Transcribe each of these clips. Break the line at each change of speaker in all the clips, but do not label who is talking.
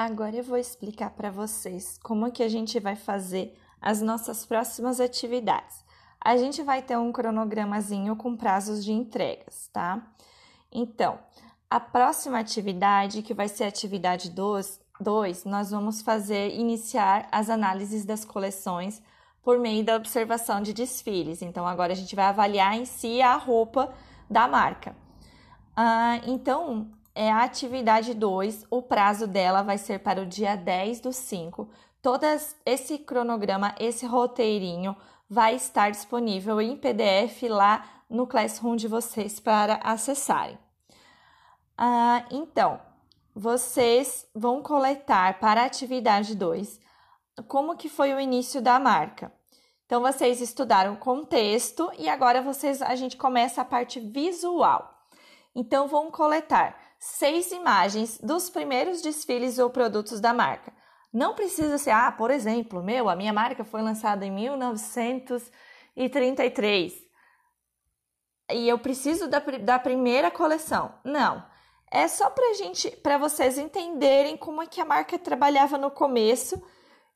Agora eu vou explicar para vocês como que a gente vai fazer as nossas próximas atividades. A gente vai ter um cronogramazinho com prazos de entregas, tá? Então, a próxima atividade, que vai ser a atividade 2, nós vamos fazer iniciar as análises das coleções por meio da observação de desfiles. Então, agora a gente vai avaliar em si a roupa da marca. Ah, então, é a atividade 2, o prazo dela vai ser para o dia 10 do 5. Todo esse cronograma, esse roteirinho vai estar disponível em PDF lá no Classroom de vocês para acessarem. Ah, então, vocês vão coletar para a atividade 2 como que foi o início da marca. Então, vocês estudaram o contexto e agora vocês, a gente começa a parte visual. Então, vão coletar seis imagens dos primeiros desfiles ou produtos da marca. Não precisa ser, ah, por exemplo, meu, a minha marca foi lançada em 1933 e eu preciso da, da primeira coleção. Não. É só para gente, para vocês entenderem como é que a marca trabalhava no começo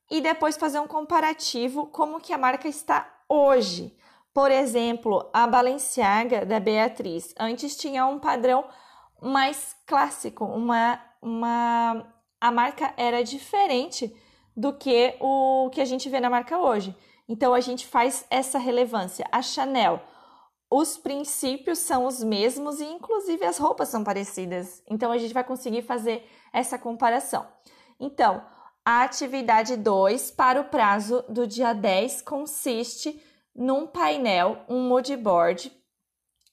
e depois fazer um comparativo como que a marca está hoje. Por exemplo, a Balenciaga da Beatriz antes tinha um padrão mais clássico, uma, uma a marca era diferente do que o que a gente vê na marca hoje. Então a gente faz essa relevância. A Chanel, os princípios são os mesmos e inclusive as roupas são parecidas. Então a gente vai conseguir fazer essa comparação. Então, a atividade 2 para o prazo do dia 10 consiste num painel, um mood board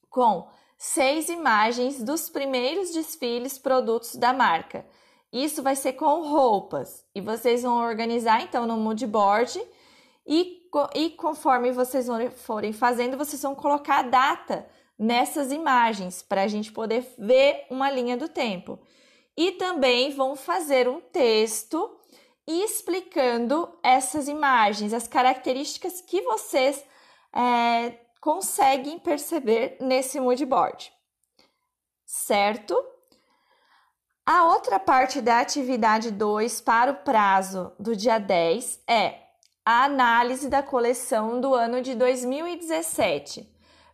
com seis imagens dos primeiros desfiles produtos da marca. Isso vai ser com roupas e vocês vão organizar então no mood board e, e conforme vocês forem fazendo, vocês vão colocar a data nessas imagens para a gente poder ver uma linha do tempo. E também vão fazer um texto explicando essas imagens, as características que vocês é, conseguem perceber nesse mood board, certo? A outra parte da atividade 2 para o prazo do dia 10 é a análise da coleção do ano de 2017.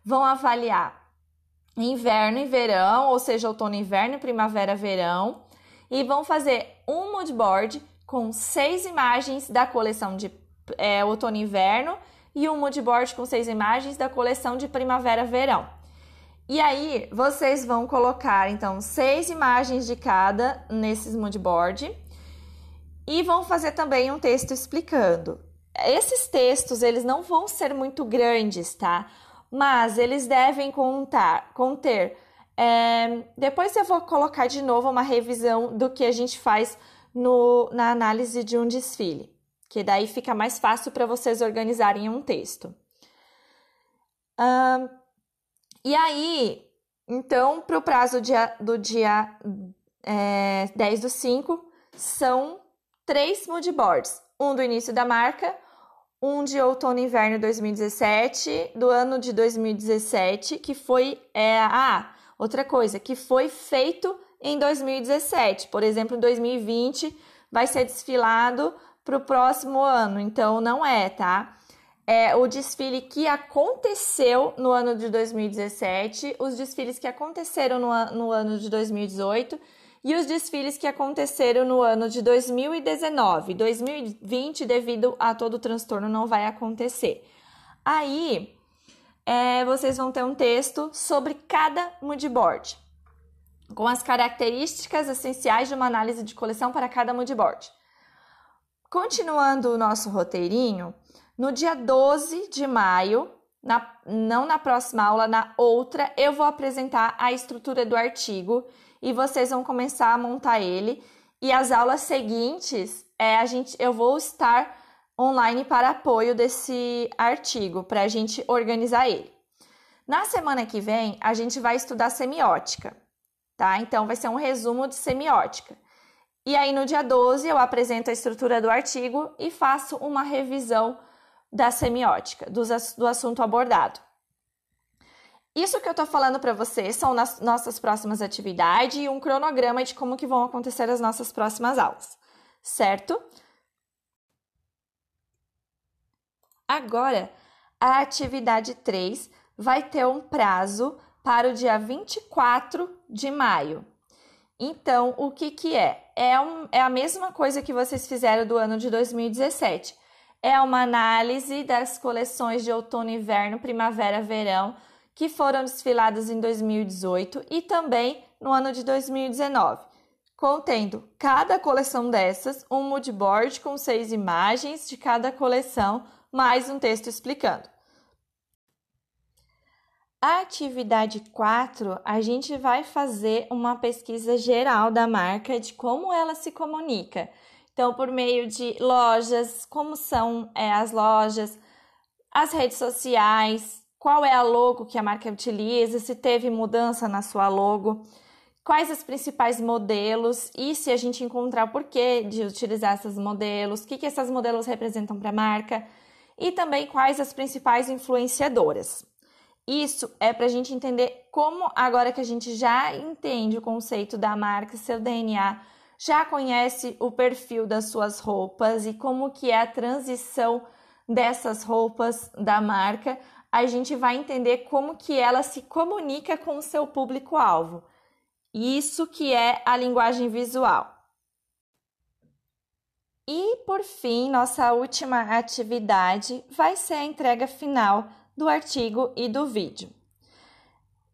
Vão avaliar inverno e verão, ou seja, outono, inverno, primavera, verão, e vão fazer um mood board com seis imagens da coleção de é, outono e inverno e um moodboard com seis imagens da coleção de primavera-verão. E aí, vocês vão colocar, então, seis imagens de cada nesses moodboard e vão fazer também um texto explicando. Esses textos, eles não vão ser muito grandes, tá? Mas eles devem contar, conter... É, depois eu vou colocar de novo uma revisão do que a gente faz no, na análise de um desfile que daí fica mais fácil para vocês organizarem um texto. Um, e aí, então, para o prazo dia, do dia é, 10 do 5, são três moodboards. Um do início da marca, um de outono e inverno 2017, do ano de 2017, que foi. É, ah, outra coisa, que foi feito em 2017. Por exemplo, em 2020 vai ser desfilado para o próximo ano, então não é, tá? É o desfile que aconteceu no ano de 2017, os desfiles que aconteceram no, no ano de 2018 e os desfiles que aconteceram no ano de 2019. 2020, devido a todo o transtorno, não vai acontecer. Aí, é, vocês vão ter um texto sobre cada moodboard, com as características essenciais de uma análise de coleção para cada moodboard. Continuando o nosso roteirinho, no dia 12 de maio, na, não na próxima aula, na outra, eu vou apresentar a estrutura do artigo e vocês vão começar a montar ele. E as aulas seguintes, é, a gente, eu vou estar online para apoio desse artigo, para a gente organizar ele. Na semana que vem, a gente vai estudar semiótica, tá? Então, vai ser um resumo de semiótica. E aí, no dia 12, eu apresento a estrutura do artigo e faço uma revisão da semiótica, do, assunto abordado. Isso que eu estou falando para vocês são nas nossas próximas atividades e um cronograma de como que vão acontecer as nossas próximas aulas. certo? Agora, a atividade 3 vai ter um prazo para o dia 24 de maio. Então, o que, que é? É, um, é a mesma coisa que vocês fizeram do ano de 2017. É uma análise das coleções de outono, inverno, primavera, verão que foram desfiladas em 2018 e também no ano de 2019, contendo cada coleção dessas um moodboard com seis imagens de cada coleção, mais um texto explicando. A atividade 4, a gente vai fazer uma pesquisa geral da marca de como ela se comunica. Então, por meio de lojas, como são é, as lojas, as redes sociais, qual é a logo que a marca utiliza, se teve mudança na sua logo, quais os principais modelos e se a gente encontrar o porquê de utilizar esses modelos, o que, que esses modelos representam para a marca e também quais as principais influenciadoras. Isso é para a gente entender como, agora que a gente já entende o conceito da marca, seu DNA, já conhece o perfil das suas roupas e como que é a transição dessas roupas da marca, a gente vai entender como que ela se comunica com o seu público-alvo. Isso que é a linguagem visual. E por fim, nossa última atividade vai ser a entrega final do artigo e do vídeo.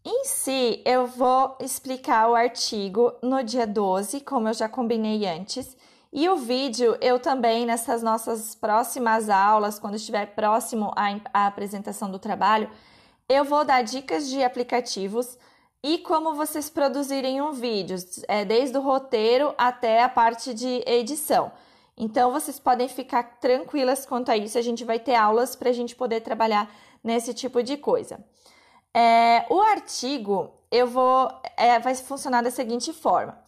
Em si, eu vou explicar o artigo no dia 12, como eu já combinei antes, e o vídeo eu também, nessas nossas próximas aulas, quando estiver próximo à, apresentação do trabalho, eu vou dar dicas de aplicativos e como vocês produzirem um vídeo, é, desde o roteiro até a parte de edição. Então, vocês podem ficar tranquilas quanto a isso, a gente vai ter aulas para a gente poder trabalhar nesse tipo de coisa. É, o artigo eu vou é, vai funcionar da seguinte forma: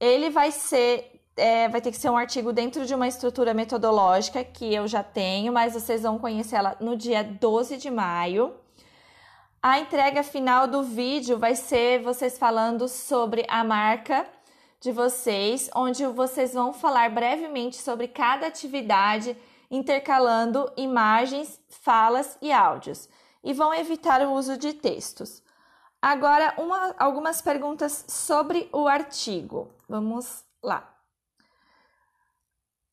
ele vai ser é, vai ter que ser um artigo dentro de uma estrutura metodológica que eu já tenho, mas vocês vão conhecer ela no dia 12 de maio. A entrega final do vídeo vai ser vocês falando sobre a marca de vocês, onde vocês vão falar brevemente sobre cada atividade intercalando imagens, falas e áudios, e vão evitar o uso de textos. Agora, uma, algumas perguntas sobre o artigo. Vamos lá.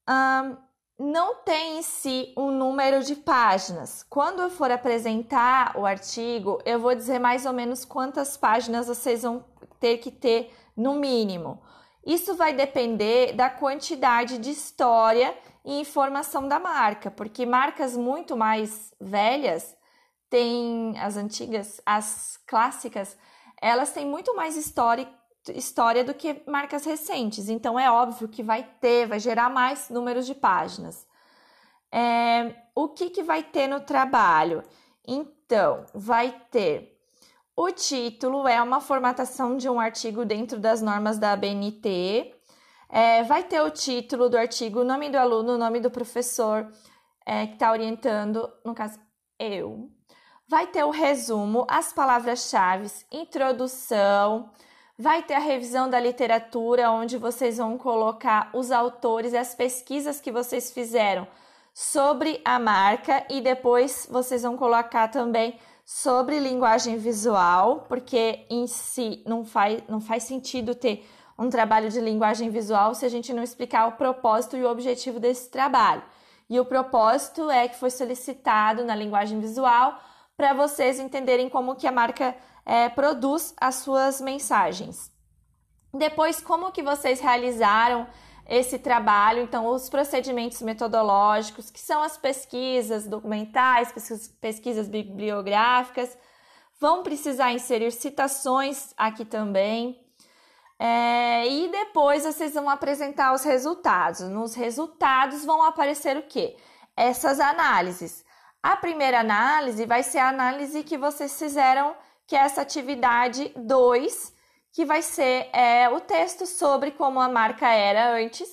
Um, não tem em si um número de páginas. Quando eu for apresentar o artigo, eu vou dizer mais ou menos quantas páginas vocês vão ter que ter no mínimo. Isso vai depender da quantidade de história e informação da marca, porque marcas muito mais velhas têm as antigas, as clássicas, elas têm muito mais história, história do que marcas recentes. Então é óbvio que vai ter, vai gerar mais números de páginas. É, o que, que vai ter no trabalho? Então, vai ter o título, é uma formatação de um artigo dentro das normas da ABNT. É, vai ter o título do artigo, o nome do aluno, o nome do professor é, que está orientando, no caso, eu. Vai ter o resumo, as palavras-chave, introdução, vai ter a revisão da literatura, onde vocês vão colocar os autores e as pesquisas que vocês fizeram sobre a marca, e depois vocês vão colocar também sobre linguagem visual, porque em si não faz, não faz sentido ter um trabalho de linguagem visual se a gente não explicar o propósito e o objetivo desse trabalho. E o propósito é que foi solicitado na linguagem visual para vocês entenderem como que a marca é, produz as suas mensagens. Depois, como que vocês realizaram esse trabalho, então os procedimentos metodológicos, que são as pesquisas documentais, pesquisas bibliográficas, vão precisar inserir citações aqui também. É, e depois vocês vão apresentar os resultados. Nos resultados vão aparecer o quê? Essas análises. A primeira análise vai ser a análise que vocês fizeram, que é essa atividade 2, que vai ser é, o texto sobre como a marca era antes,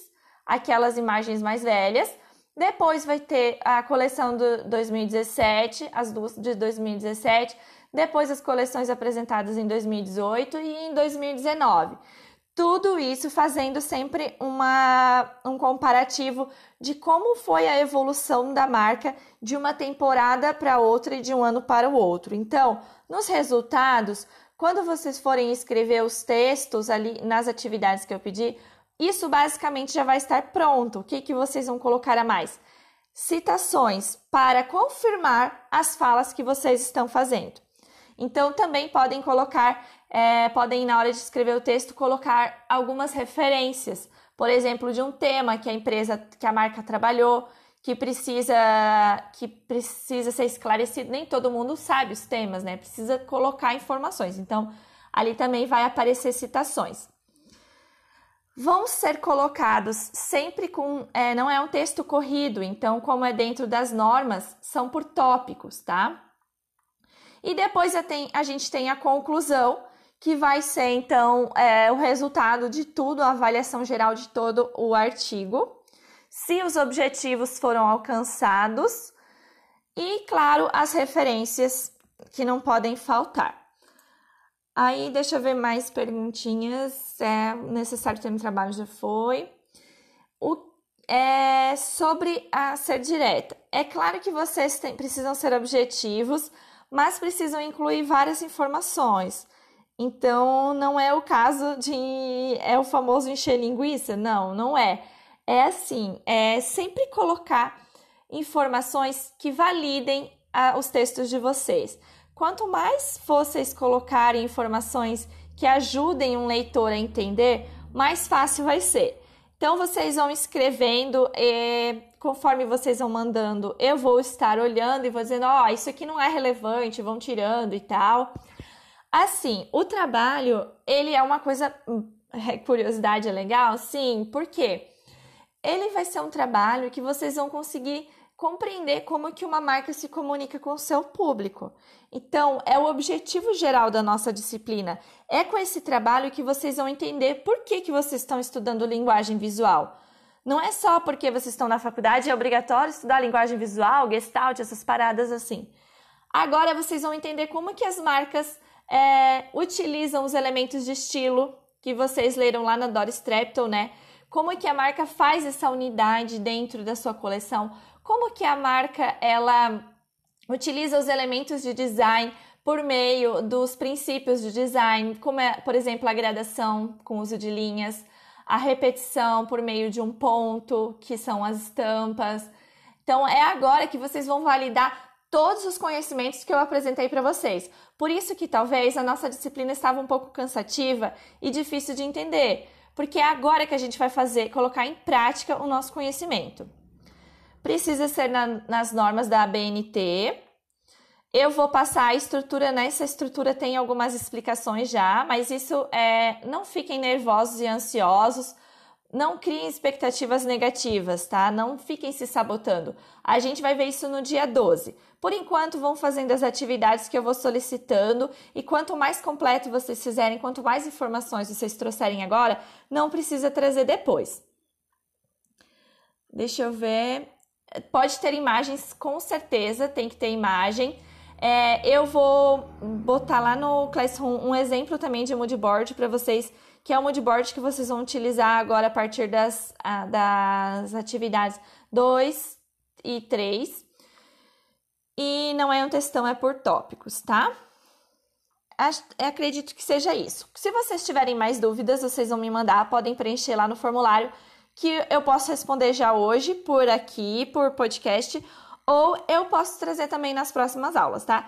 aquelas imagens mais velhas. Depois vai ter a coleção do 2017, as duas de 2017 depois as coleções apresentadas em 2018 e em 2019. Tudo isso fazendo sempre uma, um comparativo de como foi a evolução da marca de uma temporada para outra e de um ano para o outro. Então, nos resultados, quando vocês forem escrever os textos ali nas atividades que eu pedi, isso basicamente já vai estar pronto. O que, que vocês vão colocar a mais? Citações para confirmar as falas que vocês estão fazendo. Então, também podem colocar, é, podem, na hora de escrever o texto, colocar algumas referências, por exemplo, de um tema que a empresa, que a marca trabalhou, que precisa, que precisa ser esclarecido. Nem todo mundo sabe os temas, né? Precisa colocar informações. Então, ali também vai aparecer citações. Vão ser colocados sempre com. É, não é um texto corrido, então, como é dentro das normas, são por tópicos, tá? E depois a gente tem a conclusão, que vai ser então é, o resultado de tudo, a avaliação geral de todo o artigo, se os objetivos foram alcançados e, claro, as referências que não podem faltar. Aí, deixa eu ver mais perguntinhas. É necessário ter um trabalho, já foi. O, é, sobre a ser direta. É claro que vocês têm, precisam ser objetivos, mas precisam incluir várias informações. Então, não é o caso de. É o famoso encher linguiça? Não, não é. É assim: é sempre colocar informações que validem a, os textos de vocês. Quanto mais vocês colocarem informações que ajudem um leitor a entender, mais fácil vai ser. Então, vocês vão escrevendo, e, conforme vocês vão mandando, eu vou estar olhando e vou dizendo: Ó, oh, isso aqui não é relevante, vão tirando e tal. Assim, o trabalho, ele é uma coisa. É, curiosidade é legal? Sim, por quê? Ele vai ser um trabalho que vocês vão conseguir compreender como que uma marca se comunica com o seu público. Então, é o objetivo geral da nossa disciplina. É com esse trabalho que vocês vão entender por que, que vocês estão estudando linguagem visual. Não é só porque vocês estão na faculdade, é obrigatório estudar linguagem visual, gestalt, essas paradas assim. Agora vocês vão entender como que as marcas é, utilizam os elementos de estilo que vocês leram lá na Doris Trepton, né? Como que a marca faz essa unidade dentro da sua coleção? Como que a marca ela utiliza os elementos de design por meio dos princípios de design, como é, por exemplo, a gradação com uso de linhas, a repetição por meio de um ponto, que são as estampas. Então, é agora que vocês vão validar todos os conhecimentos que eu apresentei para vocês. Por isso que talvez a nossa disciplina estava um pouco cansativa e difícil de entender, porque é agora que a gente vai fazer, colocar em prática o nosso conhecimento precisa ser na, nas normas da ABNT. Eu vou passar a estrutura, nessa estrutura tem algumas explicações já, mas isso é. Não fiquem nervosos e ansiosos, não criem expectativas negativas, tá? Não fiquem se sabotando. A gente vai ver isso no dia 12. Por enquanto, vão fazendo as atividades que eu vou solicitando e quanto mais completo vocês fizerem, quanto mais informações vocês trouxerem agora, não precisa trazer depois. Deixa eu ver. Pode ter imagens, com certeza, tem que ter imagem. É, eu vou botar lá no Classroom um exemplo também de moodboard para vocês, que é o moodboard que vocês vão utilizar agora a partir das, das atividades 2 e 3. E não é um textão, é por tópicos, tá? Acredito que seja isso. Se vocês tiverem mais dúvidas, vocês vão me mandar, podem preencher lá no formulário que eu posso responder já hoje por aqui, por podcast, ou eu posso trazer também nas próximas aulas, tá?